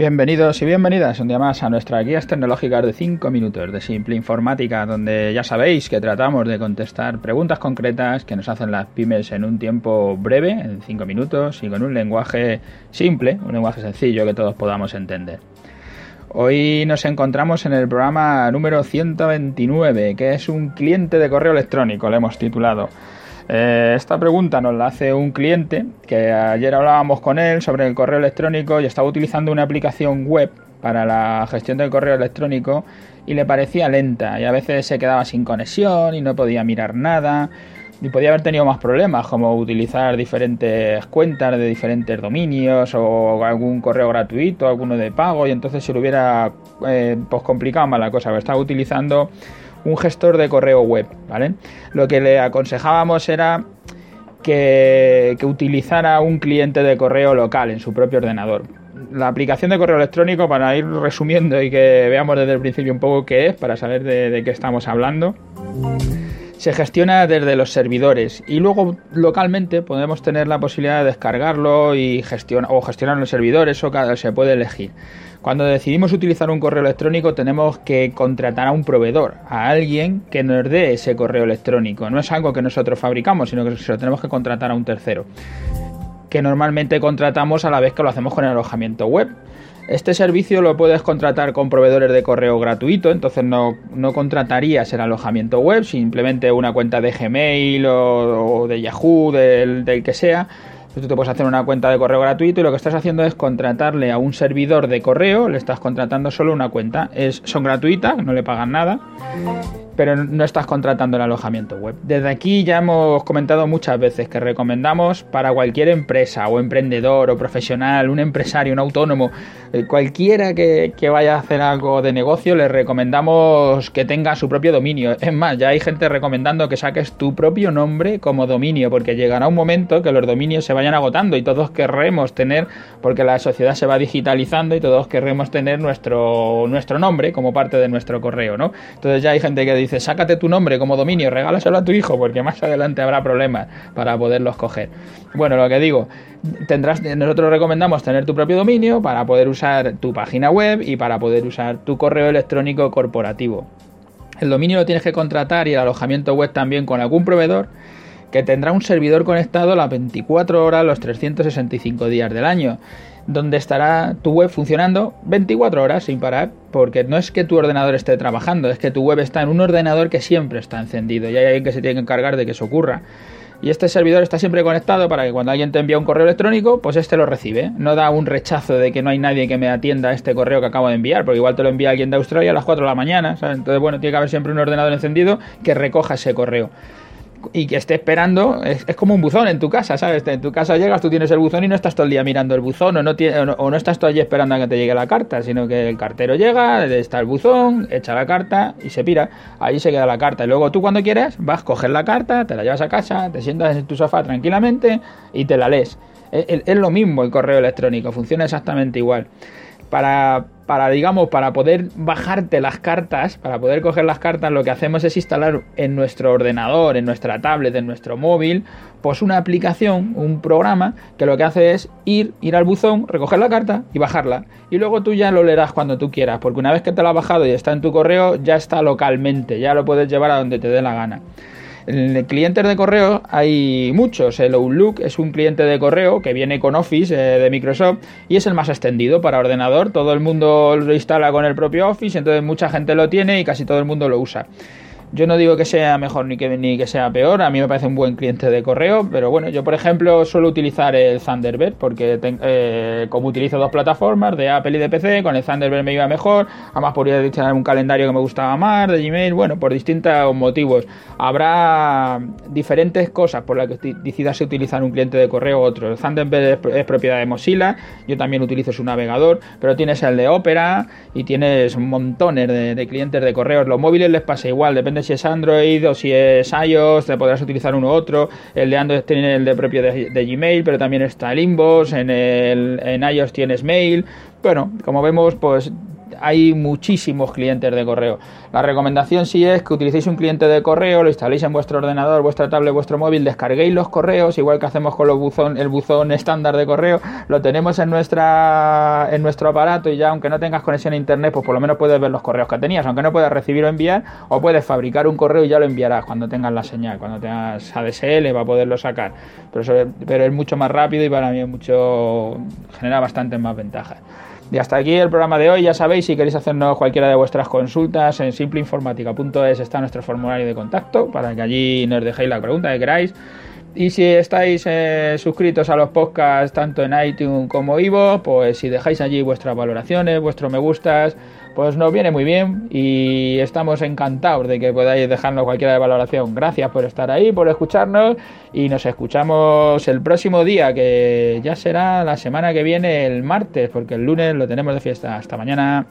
Bienvenidos y bienvenidas un día más a nuestras guías tecnológicas de 5 minutos de Simple Informática, donde ya sabéis que tratamos de contestar preguntas concretas que nos hacen las pymes en un tiempo breve, en 5 minutos, y con un lenguaje simple, un lenguaje sencillo que todos podamos entender. Hoy nos encontramos en el programa número 129, que es un cliente de correo electrónico, le hemos titulado. Eh, esta pregunta nos la hace un cliente que ayer hablábamos con él sobre el correo electrónico y estaba utilizando una aplicación web para la gestión del correo electrónico y le parecía lenta y a veces se quedaba sin conexión y no podía mirar nada y podía haber tenido más problemas como utilizar diferentes cuentas de diferentes dominios o algún correo gratuito, alguno de pago y entonces se le hubiera eh, pues complicado más la cosa, estaba utilizando un gestor de correo web, ¿vale? Lo que le aconsejábamos era que, utilizara un cliente de correo local en su propio ordenador. La aplicación de correo electrónico, para ir resumiendo y que veamos desde el principio un poco qué es, para saber de, qué estamos hablando, se gestiona desde los servidores y luego localmente podemos tener la posibilidad de descargarlo y gestionar o gestionar los servidores o cada se puede elegir. Cuando decidimos utilizar un correo electrónico tenemos que contratar a un proveedor, a alguien que nos dé ese correo electrónico. No es algo que nosotros fabricamos, sino que se lo tenemos que contratar a un tercero. Que normalmente contratamos a la vez que lo hacemos con el alojamiento web. Este servicio lo puedes contratar con proveedores de correo gratuito, entonces no, contratarías el alojamiento web, simplemente una cuenta de Gmail o, de Yahoo, del, del que sea tú te puedes hacer una cuenta de correo gratuito y lo que estás haciendo es contratarle a un servidor de correo, le estás contratando solo una cuenta. Es, son gratuitas, no le pagan nada pero no estás contratando el alojamiento web. Desde aquí ya hemos comentado muchas veces que recomendamos para cualquier empresa o emprendedor o profesional, un empresario, un autónomo, eh, cualquiera que, vaya a hacer algo de negocio, le recomendamos que tenga su propio dominio. Es más, ya hay gente recomendando que saques tu propio nombre como dominio, porque llegará un momento que los dominios se vayan agotando y todos querremos tener, porque la sociedad se va digitalizando y todos querremos tener nuestro, nuestro nombre como parte de nuestro correo, ¿no? Entonces ya hay gente que dice dice, sácate tu nombre como dominio, regálaselo a tu hijo, porque más adelante habrá problemas para poderlos coger. Bueno, lo que digo, tendrás, nosotros recomendamos tener tu propio dominio para poder usar tu página web y para poder usar tu correo electrónico corporativo. El dominio lo tienes que contratar y el alojamiento web también con algún proveedor que tendrá un servidor conectado las 24 horas los 365 días del año donde estará tu web funcionando 24 horas sin parar, porque no es que tu ordenador esté trabajando, es que tu web está en un ordenador que siempre está encendido y hay alguien que se tiene que encargar de que eso ocurra. Y este servidor está siempre conectado para que cuando alguien te envía un correo electrónico, pues este lo recibe. No da un rechazo de que no hay nadie que me atienda a este correo que acabo de enviar, porque igual te lo envía alguien de Australia a las 4 de la mañana. Entonces, bueno, tiene que haber siempre un ordenador encendido que recoja ese correo y que esté esperando, es, como un buzón en tu casa, ¿sabes? En tu casa llegas, tú tienes el buzón y no estás todo el día mirando el buzón o no, o no, estás todo allí esperando a que te llegue la carta, sino que el cartero llega, está el buzón, echa la carta y se pira. Ahí se queda la carta. Y luego tú cuando quieres vas, coger la carta, te la llevas a casa, te sientas en tu sofá tranquilamente y te la lees. es lo mismo el correo electrónico, funciona exactamente igual para, para, digamos, para poder bajarte las cartas, para poder coger las cartas, lo que hacemos es instalar en nuestro ordenador, en nuestra tablet, en nuestro móvil, pues una aplicación, un programa, que lo que hace es ir, ir al buzón, recoger la carta y bajarla. Y luego tú ya lo leerás cuando tú quieras, porque una vez que te lo has bajado y está en tu correo, ya está localmente, ya lo puedes llevar a donde te dé la gana. En clientes de correo hay muchos. El Outlook es un cliente de correo que viene con Office eh, de Microsoft y es el más extendido para ordenador. Todo el mundo lo instala con el propio Office, entonces mucha gente lo tiene y casi todo el mundo lo usa. Yo no digo que sea mejor ni que, ni que sea peor, a mí me parece un buen cliente de correo, pero bueno, yo por ejemplo suelo utilizar el Thunderbird porque eh, como utilizo dos plataformas de Apple y de PC, con el Thunderbird me iba mejor, además podría instalar un calendario que me gustaba más, de Gmail, bueno, por distintos motivos. Habrá diferentes cosas por las que decidas utilizar un cliente de correo u otro. El Thunderbird es, propiedad de Mozilla, yo también utilizo su navegador, pero tienes el de Opera y tienes montones de, de clientes de correos. Los móviles les pasa igual, depende si es Android o si es iOS, te podrás utilizar uno u otro. El de Android tiene el de propio de, Gmail, pero también está el Inbox, en, el, en iOS tienes Mail. Bueno, como vemos, pues hay muchísimos clientes de correo. La recomendación sí es que utilicéis un cliente de correo, lo instaléis en vuestro ordenador, vuestra tablet, vuestro móvil, descarguéis los correos, igual que hacemos con los buzón, el buzón estándar de correo, lo tenemos en nuestra en nuestro aparato y ya aunque no tengas conexión a internet, pues por lo menos puedes ver los correos que tenías, aunque no puedas recibir o enviar, o puedes fabricar un correo y ya lo enviarás cuando tengas la señal, cuando tengas ADSL va a poderlo sacar. Pero, pero es mucho más rápido y para mí es mucho genera bastantes más ventajas. Y hasta aquí el programa de hoy. Ya sabéis, si queréis hacernos cualquiera de vuestras consultas, en simpleinformática.es está nuestro formulario de contacto para que allí nos dejéis la pregunta que queráis. Y si estáis eh, suscritos a los podcasts tanto en iTunes como Ivo, pues si dejáis allí vuestras valoraciones, vuestros me gustas, pues nos viene muy bien y estamos encantados de que podáis dejarnos cualquiera de valoración. Gracias por estar ahí, por escucharnos y nos escuchamos el próximo día, que ya será la semana que viene, el martes, porque el lunes lo tenemos de fiesta. Hasta mañana.